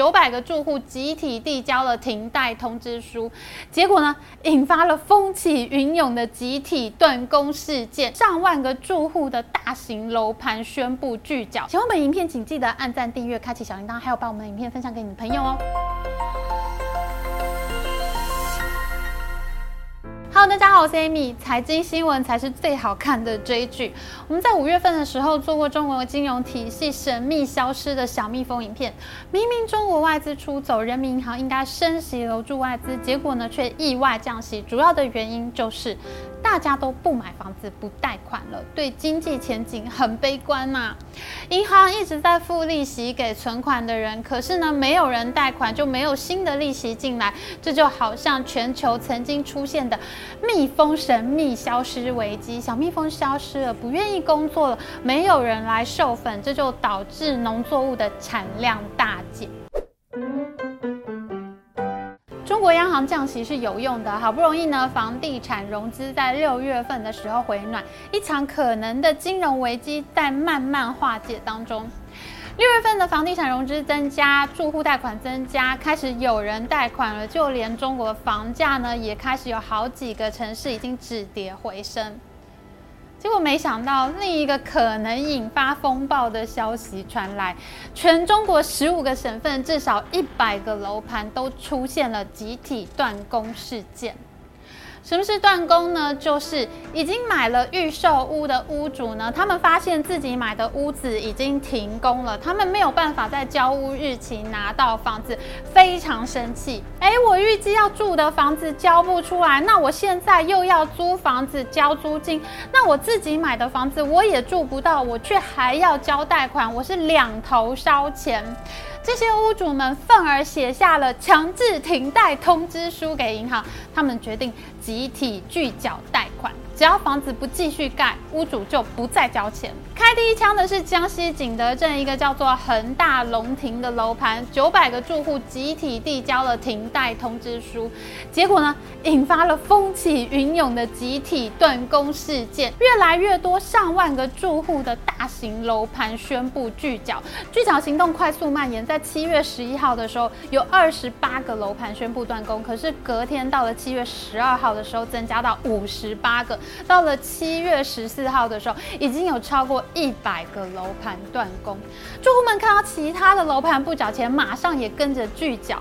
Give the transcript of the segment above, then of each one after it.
九百个住户集体递交了停贷通知书，结果呢，引发了风起云涌的集体断供事件，上万个住户的大型楼盘宣布拒缴。喜欢本影片，请记得按赞、订阅、开启小铃铛，还有把我们的影片分享给你的朋友哦。Hello，大家好，我是 Amy。财经新闻才是最好看的追剧。我们在五月份的时候做过中国金融体系神秘消失的小蜜蜂影片。明明中国外资出走，人民银行应该升息留住外资，结果呢却意外降息。主要的原因就是大家都不买房子、不贷款了，对经济前景很悲观嘛。银行一直在付利息给存款的人，可是呢没有人贷款，就没有新的利息进来。这就好像全球曾经出现的。蜜蜂神秘消失危机，小蜜蜂消失了，不愿意工作了，没有人来授粉，这就导致农作物的产量大减。中国央行降息是有用的，好不容易呢，房地产融资在六月份的时候回暖，一场可能的金融危机在慢慢化解当中。六月份的房地产融资增加，住户贷款增加，开始有人贷款了。就连中国房价呢，也开始有好几个城市已经止跌回升。结果没想到，另一个可能引发风暴的消息传来，全中国十五个省份至少一百个楼盘都出现了集体断供事件。什么是断供呢？就是已经买了预售屋的屋主呢，他们发现自己买的屋子已经停工了，他们没有办法在交屋日期拿到房子，非常生气。哎，我预计要住的房子交不出来，那我现在又要租房子交租金，那我自己买的房子我也住不到，我却还要交贷款，我是两头烧钱。这些屋主们愤而写下了强制停贷通知书给银行，他们决定集体拒缴贷款。只要房子不继续盖，屋主就不再交钱。开第一枪的是江西景德镇一个叫做恒大龙庭的楼盘，九百个住户集体递交了停贷通知书，结果呢，引发了风起云涌的集体断供事件。越来越多上万个住户的大型楼盘宣布拒缴，拒缴行动快速蔓延。在七月十一号的时候，有二十八个楼盘宣布断供，可是隔天到了七月十二号的时候，增加到五十八个。到了七月十四号的时候，已经有超过一百个楼盘断供。住户们看到其他的楼盘不缴钱，马上也跟着拒缴。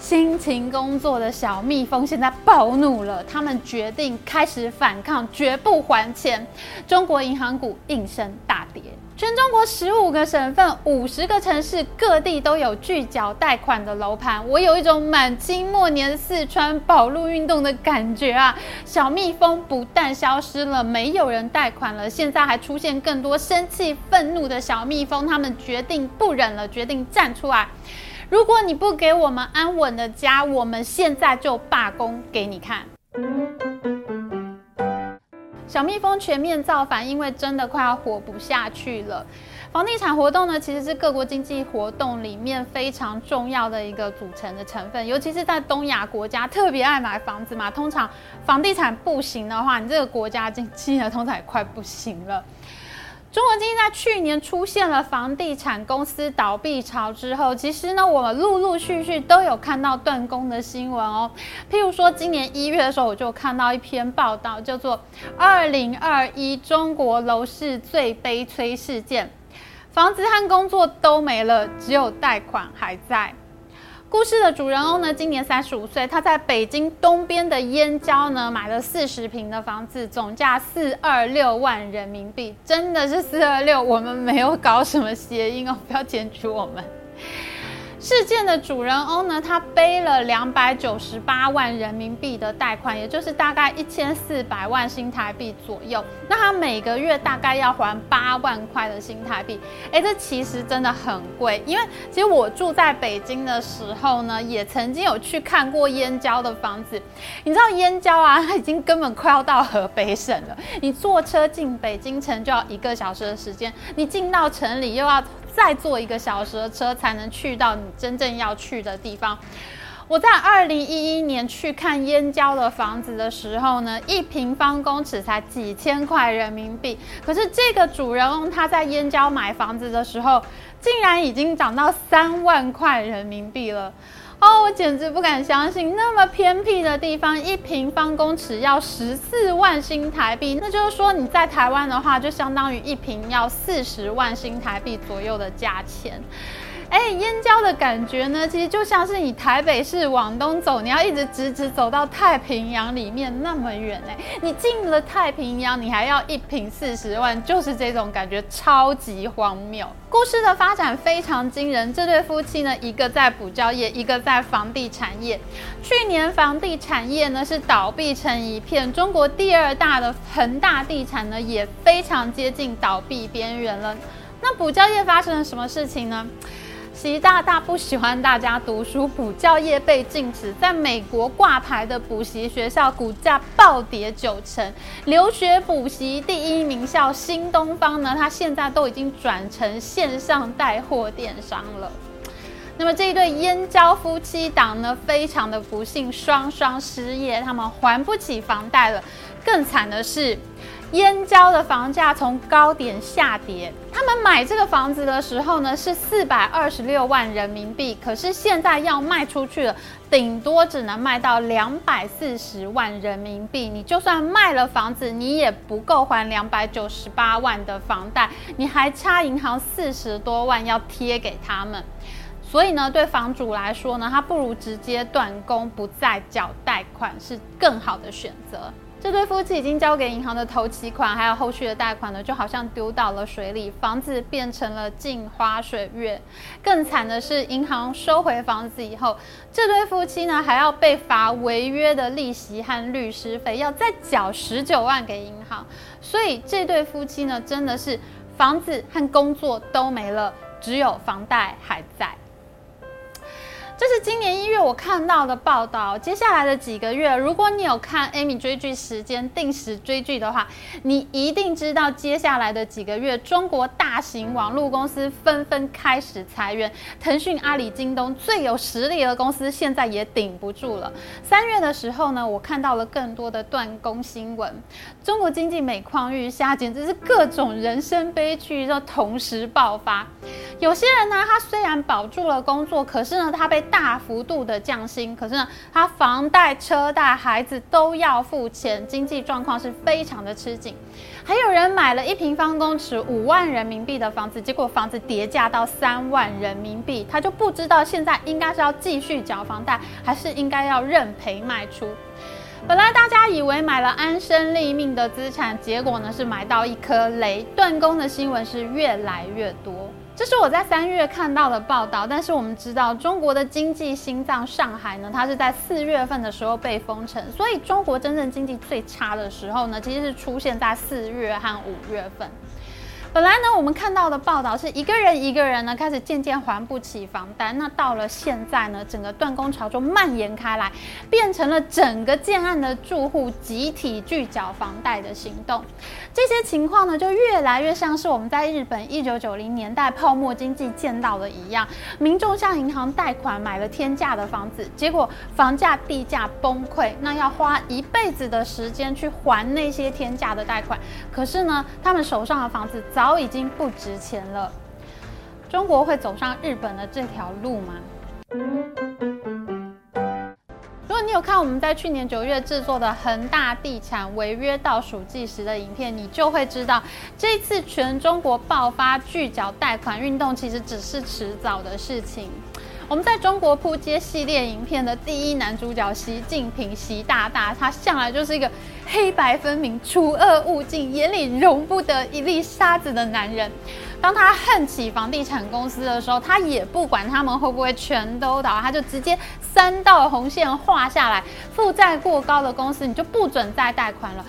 辛勤工作的小蜜蜂现在暴怒了，他们决定开始反抗，绝不还钱。中国银行股应声大跌。全中国十五个省份、五十个城市，各地都有拒缴贷款的楼盘。我有一种满清末年四川保路运动的感觉啊！小蜜蜂不但消失了，没有人贷款了，现在还出现更多生气、愤怒的小蜜蜂。他们决定不忍了，决定站出来。如果你不给我们安稳的家，我们现在就罢工给你看。小蜜蜂全面造反，因为真的快要活不下去了。房地产活动呢，其实是各国经济活动里面非常重要的一个组成的成分，尤其是在东亚国家，特别爱买房子嘛。通常房地产不行的话，你这个国家经济呢，通常也快不行了。中国经济在去年出现了房地产公司倒闭潮之后，其实呢，我们陆陆续续都有看到断供的新闻哦。譬如说，今年一月的时候，我就看到一篇报道，叫做《二零二一中国楼市最悲催事件》，房子和工作都没了，只有贷款还在。故事的主人翁呢，今年三十五岁，他在北京东边的燕郊呢买了四十平的房子，总价四二六万人民币，真的是四二六，我们没有搞什么谐音哦，不要检举我们。事件的主人翁呢，他背了两百九十八万人民币的贷款，也就是大概一千四百万新台币左右。那他每个月大概要还八万块的新台币，哎，这其实真的很贵。因为其实我住在北京的时候呢，也曾经有去看过燕郊的房子。你知道燕郊啊，它已经根本快要到河北省了。你坐车进北京城就要一个小时的时间，你进到城里又要。再坐一个小时的车才能去到你真正要去的地方。我在二零一一年去看燕郊的房子的时候呢，一平方公尺才几千块人民币。可是这个主人翁他在燕郊买房子的时候，竟然已经涨到三万块人民币了。哦，我简直不敢相信，那么偏僻的地方，一平方公尺要十四万新台币，那就是说你在台湾的话，就相当于一平要四十万新台币左右的价钱。哎，燕郊的感觉呢，其实就像是你台北市往东走，你要一直直直走到太平洋里面那么远哎。你进了太平洋，你还要一平四十万，就是这种感觉，超级荒谬。故事的发展非常惊人，这对夫妻呢，一个在补教业，一个在房地产业。去年房地产业呢是倒闭成一片，中国第二大的恒大地产呢也非常接近倒闭边缘了。那补教业发生了什么事情呢？习大大不喜欢大家读书，补教业被禁止，在美国挂牌的补习学校股价暴跌九成。留学补习第一名校新东方呢，它现在都已经转成线上带货电商了。那么这一对燕郊夫妻档呢，非常的不幸，双双失业，他们还不起房贷了。更惨的是。燕郊的房价从高点下跌，他们买这个房子的时候呢是四百二十六万人民币，可是现在要卖出去了，顶多只能卖到两百四十万人民币。你就算卖了房子，你也不够还两百九十八万的房贷，你还差银行四十多万要贴给他们。所以呢，对房主来说呢，他不如直接断供，不再缴贷款，是更好的选择。这对夫妻已经交给银行的头期款，还有后续的贷款呢，就好像丢到了水里，房子变成了镜花水月。更惨的是，银行收回房子以后，这对夫妻呢还要被罚违约的利息和律师费，要再缴十九万给银行。所以这对夫妻呢，真的是房子和工作都没了，只有房贷还在。这是今年一月我看到的报道。接下来的几个月，如果你有看 Amy 追剧时间定时追剧的话，你一定知道接下来的几个月，中国大型网络公司纷纷开始裁员。腾讯、阿里、京东最有实力的公司现在也顶不住了。三月的时候呢，我看到了更多的断供新闻。中国经济每况愈下，简直是各种人生悲剧都同时爆发。有些人呢，他虽然保住了工作，可是呢，他被大幅度的降薪，可是呢，他房贷、车贷、孩子都要付钱，经济状况是非常的吃紧。还有人买了一平方公尺五万人民币的房子，结果房子跌价到三万人民币，他就不知道现在应该是要继续缴房贷，还是应该要认赔卖出。本来大家以为买了安身立命的资产，结果呢是买到一颗雷，断供的新闻是越来越多。这是我在三月看到的报道，但是我们知道中国的经济心脏上海呢，它是在四月份的时候被封城，所以中国真正经济最差的时候呢，其实是出现在四月和五月份。本来呢，我们看到的报道是一个人一个人呢开始渐渐还不起房贷，那到了现在呢，整个断供潮就蔓延开来，变成了整个建案的住户集体拒缴房贷的行动。这些情况呢，就越来越像是我们在日本一九九零年代泡沫经济见到的一样，民众向银行贷款买了天价的房子，结果房价地价崩溃，那要花一辈子的时间去还那些天价的贷款。可是呢，他们手上的房子早已经不值钱了。中国会走上日本的这条路吗？如果你有看我们在去年九月制作的恒大地产违约倒数计时的影片，你就会知道，这次全中国爆发拒缴贷款运动，其实只是迟早的事情。我们在中国扑街系列影片的第一男主角习近平，习大大，他向来就是一个黑白分明、除恶务尽、眼里容不得一粒沙子的男人。当他恨起房地产公司的时候，他也不管他们会不会全都倒，他就直接三道红线画下来，负债过高的公司你就不准再贷款了。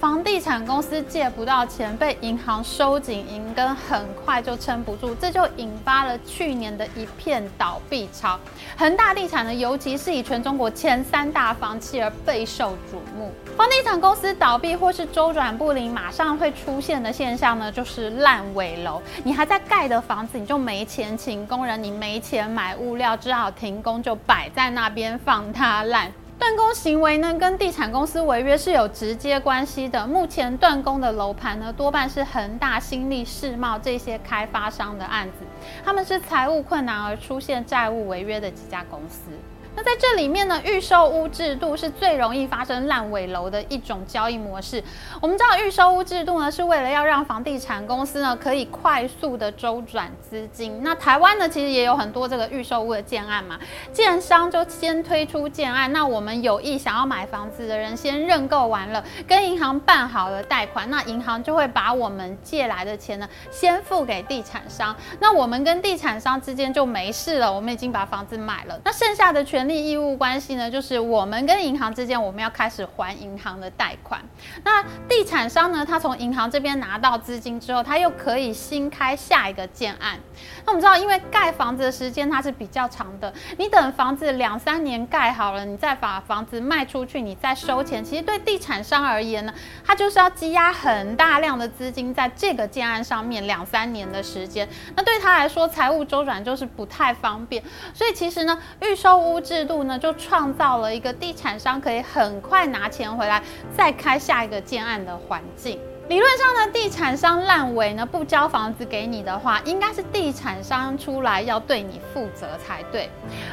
房地产公司借不到钱，被银行收紧银根，很快就撑不住，这就引发了去年的一片倒闭潮。恒大地产呢，尤其是以全中国前三大房企而备受瞩目。房地产公司倒闭或是周转不灵，马上会出现的现象呢，就是烂尾楼。你还在盖的房子，你就没钱请工人，你没钱买物料，只好停工，就摆在那边放它烂。断供行为呢，跟地产公司违约是有直接关系的。目前断供的楼盘呢，多半是恒大、新力、世茂这些开发商的案子，他们是财务困难而出现债务违约的几家公司。那在这里面呢，预售屋制度是最容易发生烂尾楼的一种交易模式。我们知道预售屋制度呢，是为了要让房地产公司呢可以快速的周转资金。那台湾呢，其实也有很多这个预售屋的建案嘛，建商就先推出建案，那我们有意想要买房子的人先认购完了，跟银行办好了贷款，那银行就会把我们借来的钱呢先付给地产商，那我们跟地产商之间就没事了，我们已经把房子买了，那剩下的全权利义务关系呢，就是我们跟银行之间，我们要开始还银行的贷款。那地产商呢，他从银行这边拿到资金之后，他又可以新开下一个建案。那我们知道，因为盖房子的时间它是比较长的，你等房子两三年盖好了，你再把房子卖出去，你再收钱。其实对地产商而言呢，他就是要积压很大量的资金在这个建案上面两三年的时间。那对他来说，财务周转就是不太方便。所以其实呢，预售屋。制度呢，就创造了一个地产商可以很快拿钱回来，再开下一个建案的环境。理论上呢，地产商烂尾呢不交房子给你的话，应该是地产商出来要对你负责才对。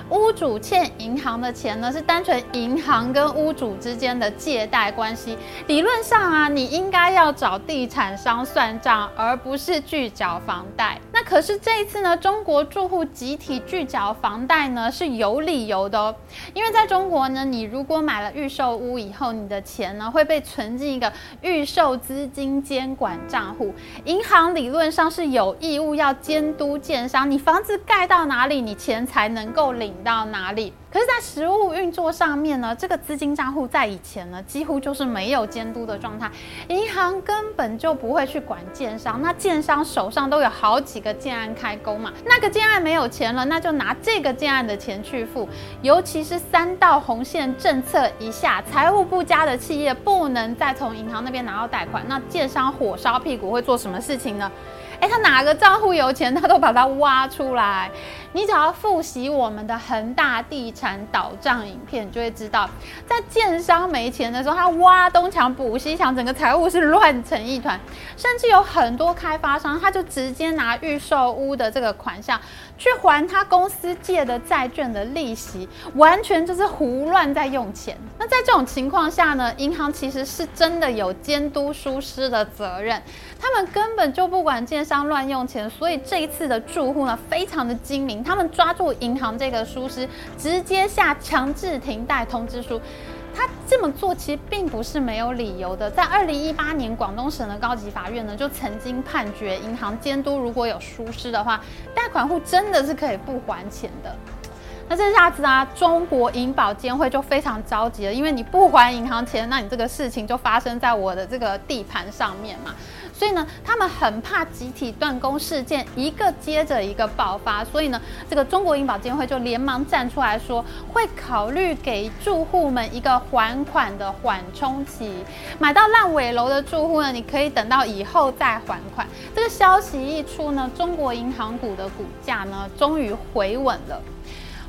屋主欠银行的钱呢，是单纯银行跟屋主之间的借贷关系。理论上啊，你应该要找地产商算账，而不是拒缴房贷。那可是这一次呢，中国住户集体拒缴房贷呢是有理由的哦，因为在中国呢，你如果买了预售屋以后，你的钱呢会被存进一个预售资金。金监管账户，银行理论上是有义务要监督建商，你房子盖到哪里，你钱才能够领到哪里。可是，在实物运作上面呢，这个资金账户在以前呢，几乎就是没有监督的状态，银行根本就不会去管建商。那建商手上都有好几个建案开工嘛，那个建案没有钱了，那就拿这个建案的钱去付。尤其是三道红线政策一下，财务不佳的企业不能再从银行那边拿到贷款，那建商火烧屁股会做什么事情呢？哎，他哪个账户有钱，他都把它挖出来。你只要复习我们的恒大地产倒账影片，就会知道，在建商没钱的时候，他挖东墙补西墙，整个财务是乱成一团。甚至有很多开发商，他就直接拿预售屋的这个款项去还他公司借的债券的利息，完全就是胡乱在用钱。那在这种情况下呢，银行其实是真的有监督疏失的责任，他们根本就不管建商乱用钱，所以这一次的住户呢，非常的精明。他们抓住银行这个疏失，直接下强制停贷通知书。他这么做其实并不是没有理由的。在二零一八年，广东省的高级法院呢就曾经判决，银行监督如果有疏失的话，贷款户真的是可以不还钱的。那这下子啊，中国银保监会就非常着急了，因为你不还银行钱，那你这个事情就发生在我的这个地盘上面嘛。所以呢，他们很怕集体断供事件一个接着一个爆发，所以呢，这个中国银保监会就连忙站出来说，会考虑给住户们一个还款的缓冲期。买到烂尾楼的住户呢，你可以等到以后再还款。这个消息一出呢，中国银行股的股价呢，终于回稳了。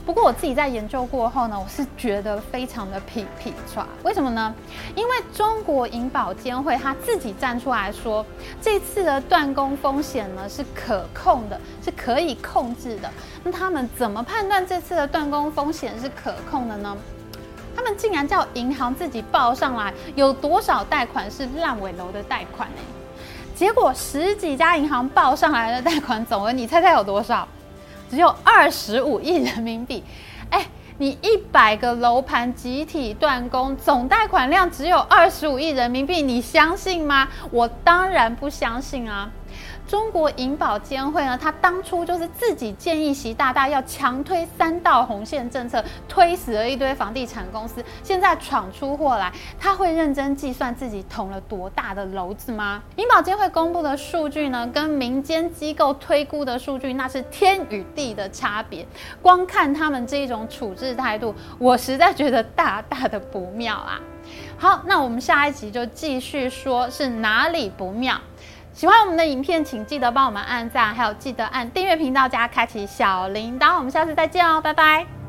不过我自己在研究过后呢，我是觉得非常的皮皮抓。为什么呢？因为中国银保监会他自己站出来说，这次的断供风险呢是可控的，是可以控制的。那他们怎么判断这次的断供风险是可控的呢？他们竟然叫银行自己报上来有多少贷款是烂尾楼的贷款呢？结果十几家银行报上来的贷款总额，你猜猜有多少？只有二十五亿人民币，哎，你一百个楼盘集体断供，总贷款量只有二十五亿人民币，你相信吗？我当然不相信啊！中国银保监会呢，他当初就是自己建议习大大要强推三道红线政策，推死了一堆房地产公司，现在闯出祸来，他会认真计算自己捅了多大的篓子吗？银保监会公布的数据呢，跟民间机构推估的数据那是天与地的差别。光看他们这一种处置态度，我实在觉得大大的不妙啊！好，那我们下一集就继续说是哪里不妙。喜欢我们的影片，请记得帮我们按赞，还有记得按订阅频道加开启小铃铛。我们下次再见哦，拜拜。